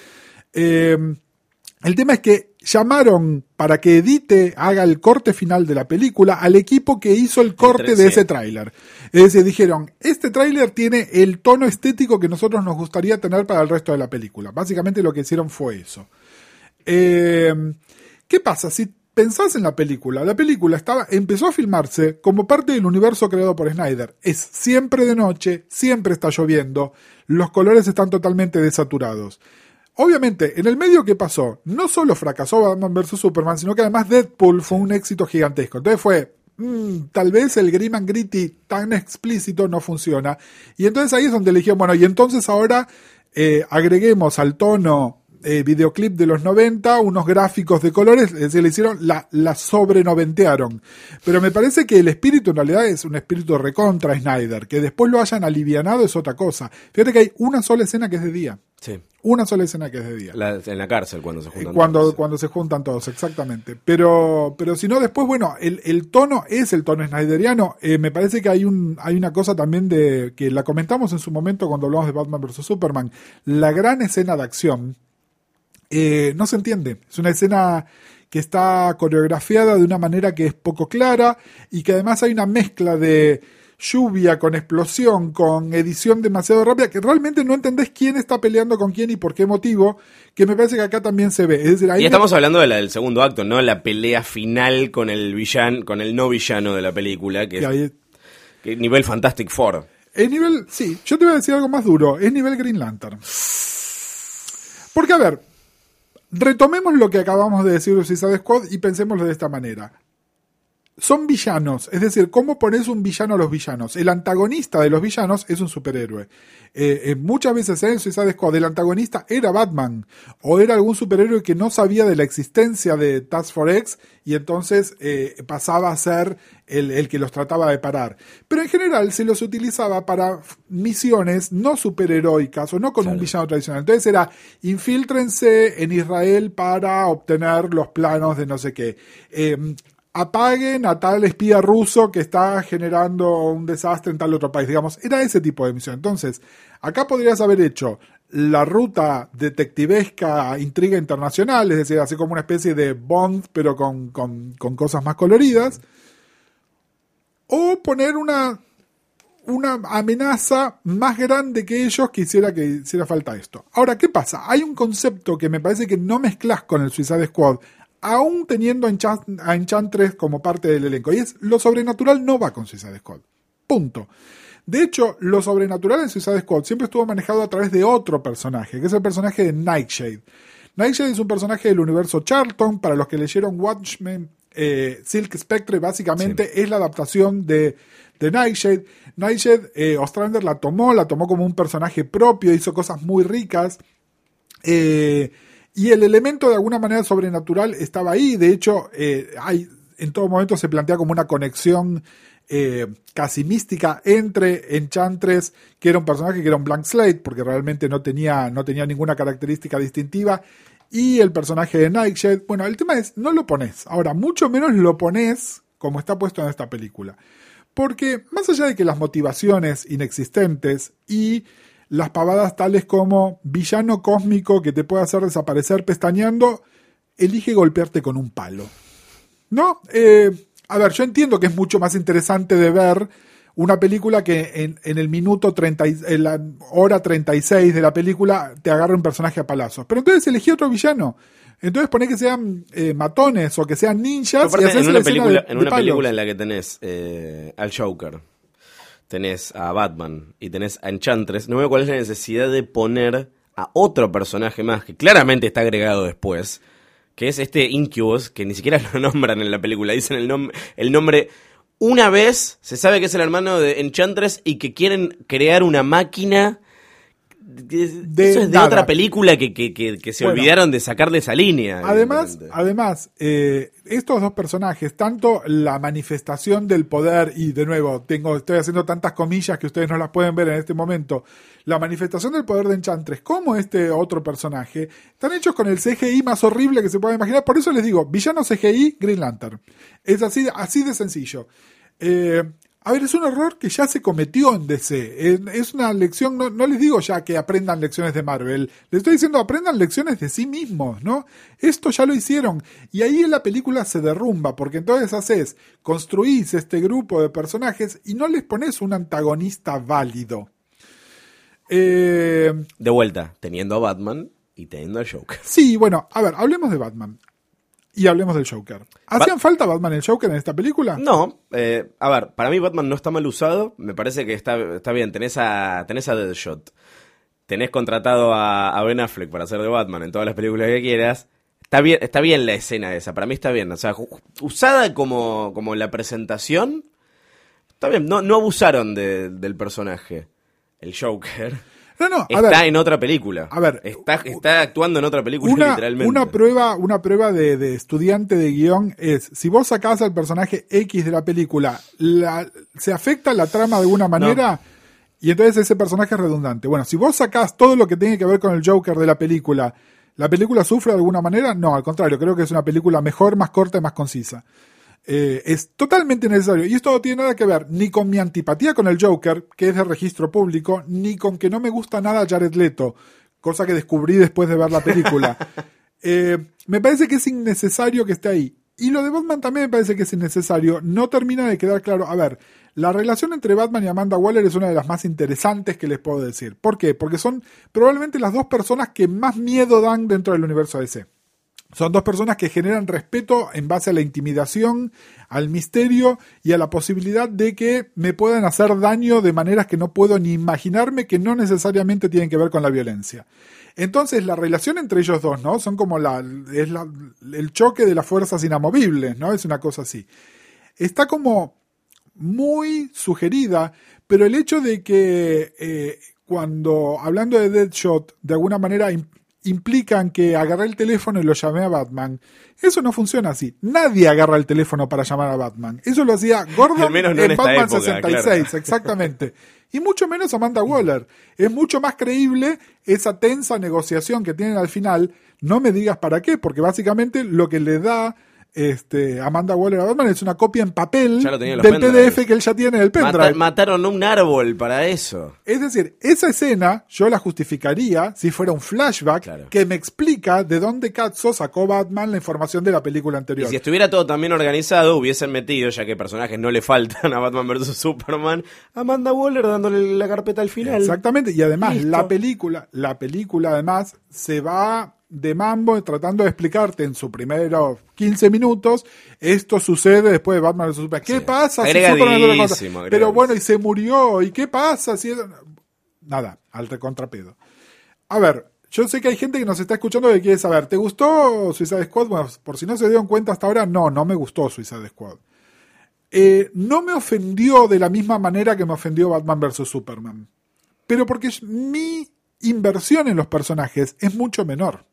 Eh, el tema es que llamaron para que edite, haga el corte final de la película al equipo que hizo el corte de ese tráiler. Es decir, dijeron, este tráiler tiene el tono estético que nosotros nos gustaría tener para el resto de la película. Básicamente lo que hicieron fue eso. Eh, ¿Qué pasa? Si pensás en la película, la película estaba, empezó a filmarse como parte del universo creado por Snyder. Es siempre de noche, siempre está lloviendo, los colores están totalmente desaturados. Obviamente, en el medio que pasó, no solo fracasó Batman vs. Superman, sino que además Deadpool fue un éxito gigantesco. Entonces fue, mm, tal vez el Grim and Gritty tan explícito no funciona. Y entonces ahí es donde dijeron, bueno, y entonces ahora eh, agreguemos al tono eh, videoclip de los 90 unos gráficos de colores, es decir, le hicieron, la, la sobrenoventearon. Pero me parece que el espíritu en realidad es un espíritu recontra Snyder, que después lo hayan alivianado es otra cosa. Fíjate que hay una sola escena que es de día. Sí. Una sola escena que es de día. La- en la cárcel cuando se Eh, juntan. cuando, todos. cuando se juntan todos, exactamente. Pero, pero si no, después, bueno, el, el tono es el tono snyderiano. Eh, me parece que hay un, hay una cosa también de, que la comentamos en su momento cuando hablamos de Batman vs. Superman. La gran escena de acción, eh, no se entiende. Es una escena que está coreografiada de una manera que es poco clara y que además hay una mezcla de lluvia con explosión, con edición demasiado rápida, que realmente no entendés quién está peleando con quién y por qué motivo, que me parece que acá también se ve. Es decir, ahí Y me- estamos hablando de la del segundo acto, no la pelea final con el villano, con el no villano de la película, que que es ahí- que es nivel Fantastic Four. Es nivel, sí, yo te voy a decir algo más duro, es nivel Green Lantern. Porque, a ver, retomemos lo que acabamos de decir de Suicide Squad y pensémoslo de esta manera. Son villanos, es decir, ¿cómo pones un villano a los villanos? El antagonista de los villanos es un superhéroe. Eh, eh, muchas veces en Suicide Squad el antagonista era Batman o era algún superhéroe que no sabía de la existencia de Task Force X y entonces eh, pasaba a ser el, el que los trataba de parar. Pero en general se los utilizaba para misiones no superheroicas o no con un villano tradicional. Entonces era infíltrense en Israel para obtener los planos de no sé qué. Apaguen a tal espía ruso que está generando un desastre en tal otro país. Digamos, era ese tipo de misión. Entonces, acá podrías haber hecho la ruta detectivesca intriga internacional, es decir, así como una especie de Bond, pero con, con- con cosas más coloridas. O poner una, una amenaza más grande que ellos que hiciera que hiciera falta esto. Ahora, ¿qué pasa? Hay un concepto que me parece que no mezclas con el Suicide Squad, aún teniendo a Enchan- a Enchantress como parte del elenco, y es lo sobrenatural no va con Suicide Squad. Punto. De hecho, lo sobrenatural en Suicide Squad siempre estuvo manejado a través de otro personaje, que es el personaje de Nightshade. Nightshade es un personaje del universo Charlton, para los que leyeron Watchmen, eh, Silk Spectre básicamente es la adaptación de, de Nightshade. Nightshade, eh, Ostrander la tomó, la tomó como un personaje propio, hizo cosas muy ricas. Eh, y el elemento de alguna manera sobrenatural estaba ahí. De hecho, eh, en todo momento se plantea como una conexión eh, casi mística entre Enchantress, que era un personaje que era un blank slate, porque realmente no tenía, no tenía ninguna característica distintiva, y el personaje de Nightshade. Bueno, el tema es, no lo pones. Ahora, mucho menos lo pones como está puesto en esta película. Porque más allá de que las motivaciones inexistentes y las pavadas tales como villano cósmico que te puede hacer desaparecer pestañeando, elige golpearte con un palo. ¿No? Eh, a ver, yo entiendo que es mucho más interesante de ver una película que en, en el minuto 30, y- en la hora 36 de la película te agarra un personaje a palazos. Pero entonces elegí otro villano. Entonces poné que sean eh, matones o que sean ninjas Aparte, y haces en una escena película, de- en de una palos. película en la que tenés eh, al Joker, tenés a Batman y tenés a Enchantress, no veo cuál es la necesidad de poner a otro personaje más que claramente está agregado después, que es este Incubus, que ni siquiera lo nombran en la película, dicen el, nom- el nombre una vez, se sabe que es el hermano de Enchantress y que quieren crear una máquina... de- Eso es de otra película que, que- que- que se Bueno. olvidaron de sacarle esa línea. Además, además eh, estos dos personajes, tanto la manifestación del poder, y de nuevo, tengo, estoy haciendo tantas comillas que ustedes no las pueden ver en este momento, la manifestación del poder de Enchantress, como este otro personaje, están hechos con el CGI más horrible que se pueda imaginar. Por eso les digo, villano CGI, Green Lantern. Es así, así de sencillo. Eh, a ver, es un error que ya se cometió en DC. Es una lección, no, no les digo ya que aprendan lecciones de Marvel, les estoy diciendo aprendan lecciones de sí mismos, ¿no? Esto ya lo hicieron. Y ahí en la película se derrumba, porque entonces haces, construís este grupo de personajes y no les pones un antagonista válido. Eh, De vuelta, teniendo a Batman y teniendo al Joker. sí, bueno, a ver, hablemos de Batman. Y hablemos del Joker. ¿Hacían falta Batman y el Joker en esta película? No, eh, a ver, para mí Batman no está mal usado. Me parece que está, está bien. Tenés a, tenés a Deadshot. Tenés contratado a, a Ben Affleck para hacer de Batman en todas las películas que quieras. Está bien, está bien la escena esa. Para mí está bien. O sea, usada como, como la presentación. Está bien. No, no abusaron de- del personaje. El Joker. No, no, a Está ver. en otra película. a ver, Está, está actuando en otra película, una, literalmente. una prueba, una prueba de, de estudiante de guion es, si vos sacás al personaje X de la película, la- ¿se afecta la trama de alguna manera? Y entonces ese personaje es redundante. Bueno, si vos sacás todo lo que tiene que ver con el Joker de la película, ¿la película sufre de alguna manera? No, al contrario, creo que es una película mejor, más corta y más concisa. Eh, es totalmente necesario. Y esto no tiene nada que ver ni con mi antipatía con el Joker, que es de registro público, ni con que no me gusta nada Jared Leto, cosa que descubrí después de ver la película. Eh, me parece que es innecesario que esté ahí. Y lo de Batman también me parece que es innecesario. No termina de quedar claro. A ver, la relación entre Batman y Amanda Waller es una de las más interesantes que les puedo decir. ¿Por qué? Porque son probablemente las dos personas que más miedo dan dentro del universo DC. Son dos personas que generan respeto en base a la intimidación, al misterio y a la posibilidad de que me puedan hacer daño de maneras que no puedo ni imaginarme que no necesariamente tienen que ver con la violencia. Entonces la relación entre ellos dos, ¿no? Son como la, es la, el choque de las fuerzas inamovibles, ¿no? Es una cosa así. Está como muy sugerida, pero el hecho de que eh, cuando, hablando de Deadshot, de alguna manera implican que agarré el teléfono y lo llamé a Batman, eso no funciona así. Nadie agarra el teléfono para llamar a Batman. Eso lo hacía Gordon Al menos no en Batman época, 66, exactamente. Y mucho menos Amanda Waller. Es mucho más creíble esa tensa negociación que tienen al final. No me digas para qué, porque básicamente lo que le da este, Amanda Waller a Batman es una copia en papel del. PDF que él ya tiene en el pendrive. Mata- mataron un árbol para eso. Es decir, esa escena yo la justificaría si fuera un flashback Claro. que me explica de dónde Katzo sacó Batman la información de la película Y anterior. si estuviera todo tan bien organizado, hubiesen metido, ya que personajes no le faltan a Batman vs. Superman, Amanda Waller dándole la carpeta al final. Exactamente, y además Listo. la película, la película además se va de mambo tratando de explicarte en sus primeros 15 minutos, esto sucede después de Batman vs Superman. ¿Qué Sí. pasa si Superman cosa? Pero bueno, y se murió, ¿y qué pasa si nada, al recontrapedo. A ver, yo sé que hay gente que nos está escuchando que quiere saber, ¿te gustó Suicide Squad? Bueno, por si no se dieron cuenta hasta ahora, no, no me gustó Suicide Squad. Eh, no me ofendió de la misma manera que me ofendió Batman vs. Superman. Pero porque mi inversión en los personajes es mucho menor.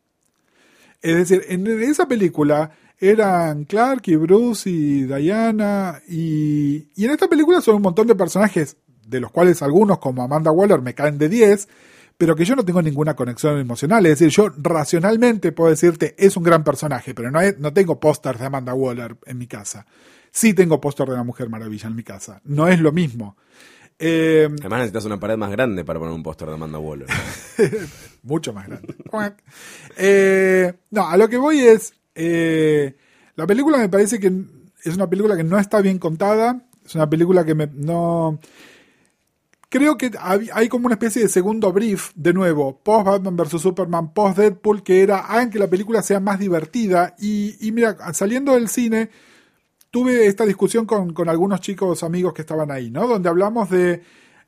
Es decir, en esa película eran Clark y Bruce y Diana y, y en esta película son un montón de personajes, de los cuales algunos como Amanda Waller me caen de 10, pero que yo no tengo ninguna conexión emocional. Es decir, yo racionalmente puedo decirte es un gran personaje, pero no, no tengo pósters de Amanda Waller en mi casa. Sí tengo póster de la Mujer Maravilla en mi casa. No es lo mismo. Eh, Además necesitas una pared más grande para poner un póster de Amanda Waller. mucho más grande. Eh, no, a lo que voy es, eh, la película me parece que es una película que no está bien contada, es una película que me, no... Creo que hay como una especie de segundo brief, de nuevo, post Batman vs. Superman, post Deadpool, que era, hagan que la película sea más divertida. Y, y mira, saliendo del cine, tuve esta discusión con, algunos chicos amigos que estaban ahí, ¿no? Donde hablamos de,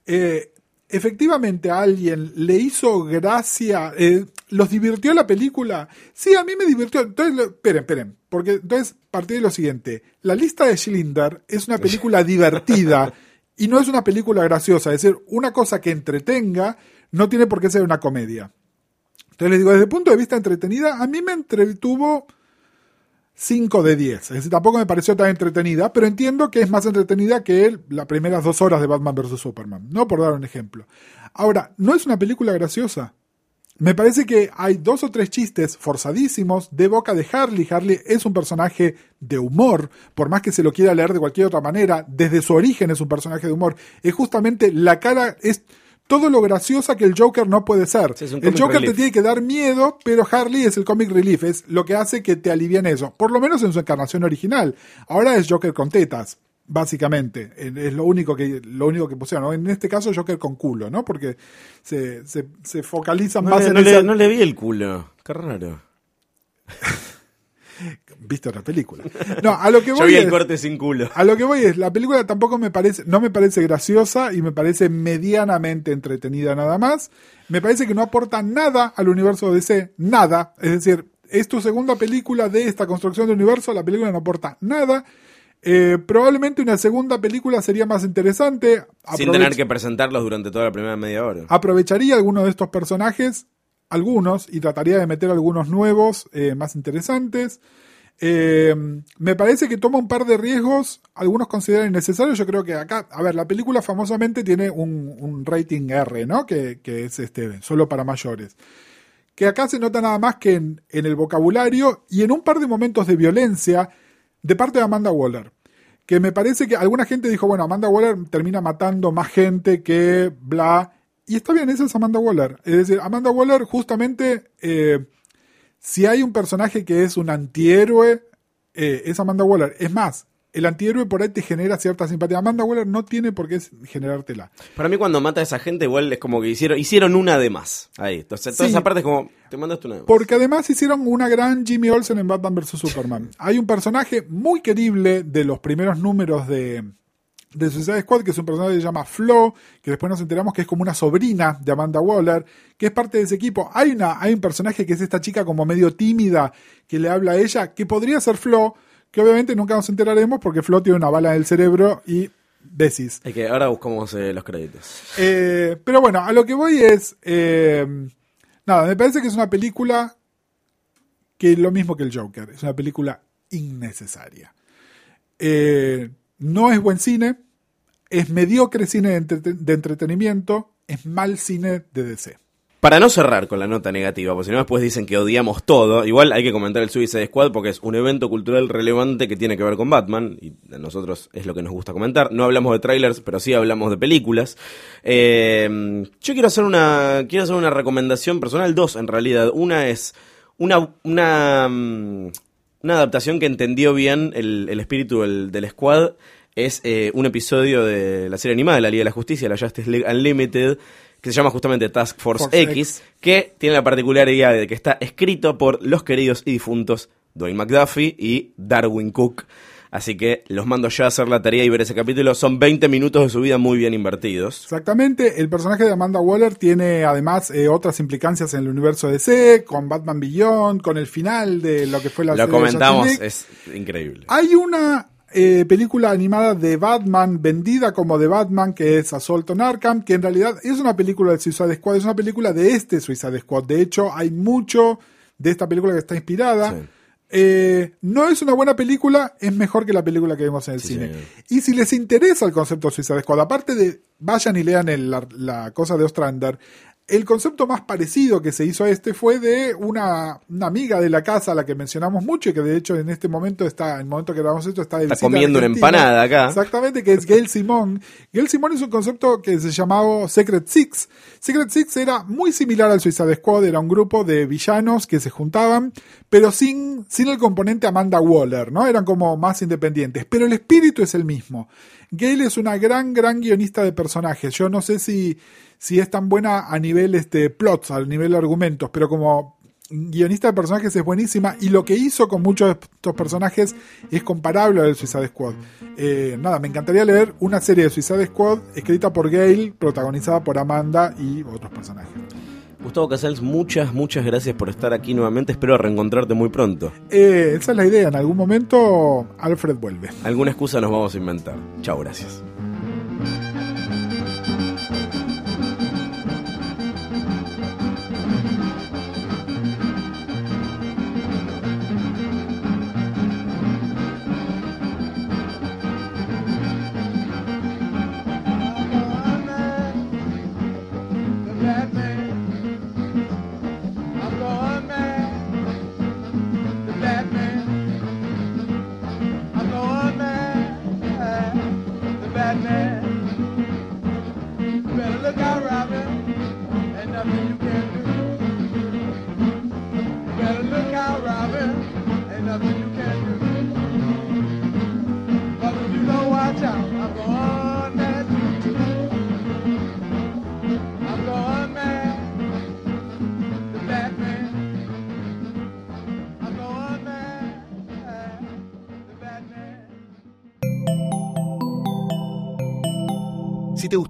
eh, efectivamente a alguien le hizo gracia, eh, los divirtió la película. Sí, a mí me divirtió. Entonces, esperen, esperen, porque entonces partí de lo siguiente. La lista de Schindler es una película divertida y no es una película graciosa. Es decir, una cosa que entretenga no tiene por qué ser una comedia. Entonces les digo, desde el punto de vista entretenida, a mí me entretuvo 5 de 10. Es decir, tampoco me pareció tan entretenida, pero entiendo que es más entretenida que las primeras dos horas de Batman vs. Superman, ¿no? Por dar un ejemplo. Ahora, no es una película graciosa. Me parece que hay dos o tres chistes forzadísimos de boca de Harley. Harley es un personaje de humor, por más que se lo quiera leer de cualquier otra manera, desde su origen es un personaje de humor. Es justamente la cara, es todo lo graciosa que el Joker no puede ser. Sí, el Joker te tiene que dar miedo, pero Harley es el comic relief, es lo que hace que te alivien eso. Por lo menos en su encarnación original. Ahora es Joker con tetas, básicamente. Es lo único que, lo único que pusieron. ¿no? En este caso, Joker con culo, ¿no? Porque se, se, se focalizan No, más le, en no le- no le vi el culo. Qué raro. Viste otra película. No, a lo que Yo voy vi el es- corte sin culo. A lo que voy es, la película tampoco me parece, no me parece graciosa y me parece medianamente entretenida nada más. Me parece que no aporta nada al universo DC, nada. Es decir, es tu segunda película de esta construcción de universo, la película no aporta nada. Eh, probablemente una segunda película sería más interesante. Sin tener que presentarlos durante toda la primera media hora. Aprovecharía algunos de estos personajes, algunos, y trataría de meter algunos nuevos, eh, más interesantes. Eh, me parece que toma un par de riesgos, algunos consideran innecesarios. Yo creo que acá, a ver, la película famosamente tiene un, rating R, ¿no? Que, es este, solo para mayores. Que acá se nota nada más que en, en el vocabulario y en un par de momentos de violencia de parte de Amanda Waller. Que me parece que alguna gente dijo, bueno, Amanda Waller termina matando más gente que bla. Y está bien, esa es Amanda Waller. Es decir, Amanda Waller justamente... eh, si hay un personaje que es un antihéroe, eh, es Amanda Waller. Es más, el antihéroe por ahí te genera cierta simpatía. Amanda Waller no tiene por qué generártela. Para mí cuando mata a esa gente igual es como que hicieron, hicieron una de más. Ahí. Entonces toda Sí. esa parte es como, te mandaste una de más. Porque además hicieron una gran Jimmy Olsen en Batman vs. Superman. Hay un personaje muy querible de los primeros números de, de Suicide Squad, que es un personaje que se llama Flo, que después nos enteramos que es como una sobrina de Amanda Waller, que es parte de ese equipo. Hay, una, hay un personaje que es esta chica como medio tímida, que le habla a ella, que podría ser Flo, que obviamente nunca nos enteraremos porque Flo tiene una bala en el cerebro y besis. Es que ahora buscamos eh, los créditos. Eh, pero bueno, a lo que voy es. eh, nada, me parece que es una película que lo mismo que el Joker. Es una película innecesaria. Eh, no es buen cine. Es mediocre cine de, entre- de entretenimiento. Es mal cine de DC. Para no cerrar con la nota negativa, porque si no después dicen que odiamos todo, igual hay que comentar el Suicide Squad porque es un evento cultural relevante que tiene que ver con Batman, y a nosotros es lo que nos gusta comentar. No hablamos de trailers, pero sí hablamos de películas. Eh, yo quiero hacer una, quiero hacer una recomendación personal, dos en realidad. Una es una, una, mm, una adaptación que entendió bien el, el espíritu del, del Squad. Es eh, un episodio de la serie animada de la Liga de la Justicia, la Justice League Unlimited, que se llama justamente Task Force, Force X, X. que tiene la particularidad de que está escrito por los queridos y difuntos Dwayne McDuffie y Darwin Cook. Así que los mando ya a hacer la tarea y ver ese capítulo. Son 20 minutos de su vida muy bien invertidos. Exactamente, el personaje de Amanda Waller tiene además eh, otras implicancias en el universo DC, con Batman Beyond, con el final de lo que fue la Lo de comentamos, es increíble. Hay una eh, película animada de Batman, vendida como de Batman, que es Assault on Arkham, que en realidad es una película de Suicide Squad, es una película de este Suicide Squad. De hecho, hay mucho de esta película que está inspirada. Sí. Eh, no es una buena película, es mejor que la película que vimos en el Sí, cine. señor. Y si les interesa el concepto de Suicide Squad, aparte de vayan y lean el- la, la cosa de Ostrander, el concepto más parecido que se hizo a este fue de una, una amiga de la casa a la que mencionamos mucho y que de hecho en este momento está, en el momento que grabamos esto, está de Está comiendo una empanada acá. Exactamente, que es Gail Simón. Gail Simón es un concepto que se llamaba Secret Six. Secret Six era muy similar al Suicide Squad, era un grupo de villanos que se juntaban, pero sin, sin el componente Amanda Waller, ¿no? Eran como más independientes, pero el espíritu es el mismo. Gail es una gran, gran guionista de personajes. Yo no sé si, si es tan buena a nivel este, plots, a nivel argumentos, pero como guionista de personajes es buenísima y lo que hizo con muchos de estos personajes es comparable al Suicide Squad. Eh, nada, me encantaría leer una serie de Suicide Squad escrita por Gail, protagonizada por Amanda y otros personajes. Gustavo Casals, muchas, muchas gracias por estar aquí nuevamente. Espero reencontrarte muy pronto. Eh, esa es la idea, en algún momento Alfred vuelve. Alguna excusa nos vamos a inventar. Chao, gracias.